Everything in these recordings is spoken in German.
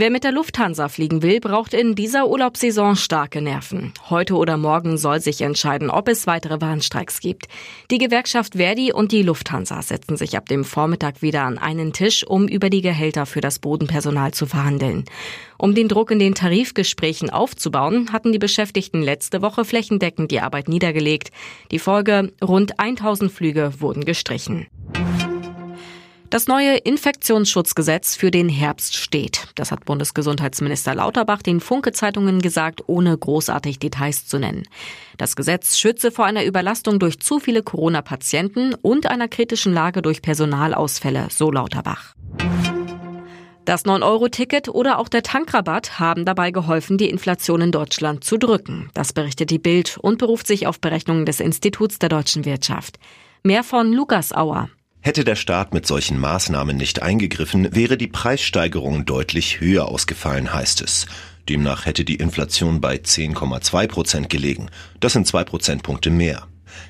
Wer mit der Lufthansa fliegen will, braucht in dieser Urlaubssaison starke Nerven. Heute oder morgen soll sich entscheiden, ob es weitere Warnstreiks gibt. Die Gewerkschaft Verdi und die Lufthansa setzen sich ab dem Vormittag wieder an einen Tisch, um über die Gehälter für das Bodenpersonal zu verhandeln. Um den Druck in den Tarifgesprächen aufzubauen, hatten die Beschäftigten letzte Woche flächendeckend die Arbeit niedergelegt. Die Folge, rund 1000 Flüge wurden gestrichen. Das neue Infektionsschutzgesetz für den Herbst steht. Das hat Bundesgesundheitsminister Lauterbach den Funke-Zeitungen gesagt, ohne großartig Details zu nennen. Das Gesetz schütze vor einer Überlastung durch zu viele Corona-Patienten und einer kritischen Lage durch Personalausfälle, so Lauterbach. Das 9-Euro-Ticket oder auch der Tankrabatt haben dabei geholfen, die Inflation in Deutschland zu drücken. Das berichtet die Bild und beruft sich auf Berechnungen des Instituts der deutschen Wirtschaft. Mehr von Lukas Auer. Hätte der Staat mit solchen Maßnahmen nicht eingegriffen, wäre die Preissteigerung deutlich höher ausgefallen, heißt es. Demnach hätte die Inflation bei 10,2 Prozent gelegen. Das sind zwei Prozentpunkte mehr.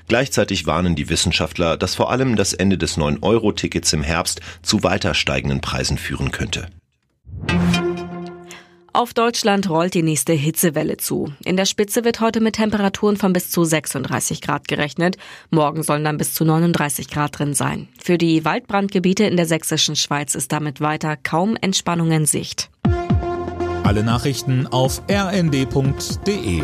Gleichzeitig warnen die Wissenschaftler, dass vor allem das Ende des 9-Euro-Tickets im Herbst zu weiter steigenden Preisen führen könnte. Auf Deutschland rollt die nächste Hitzewelle zu. In der Spitze wird heute mit Temperaturen von bis zu 36 Grad gerechnet. Morgen sollen dann bis zu 39 Grad drin sein. Für die Waldbrandgebiete in der sächsischen Schweiz ist damit weiter kaum Entspannung in Sicht. Alle Nachrichten auf rnd.de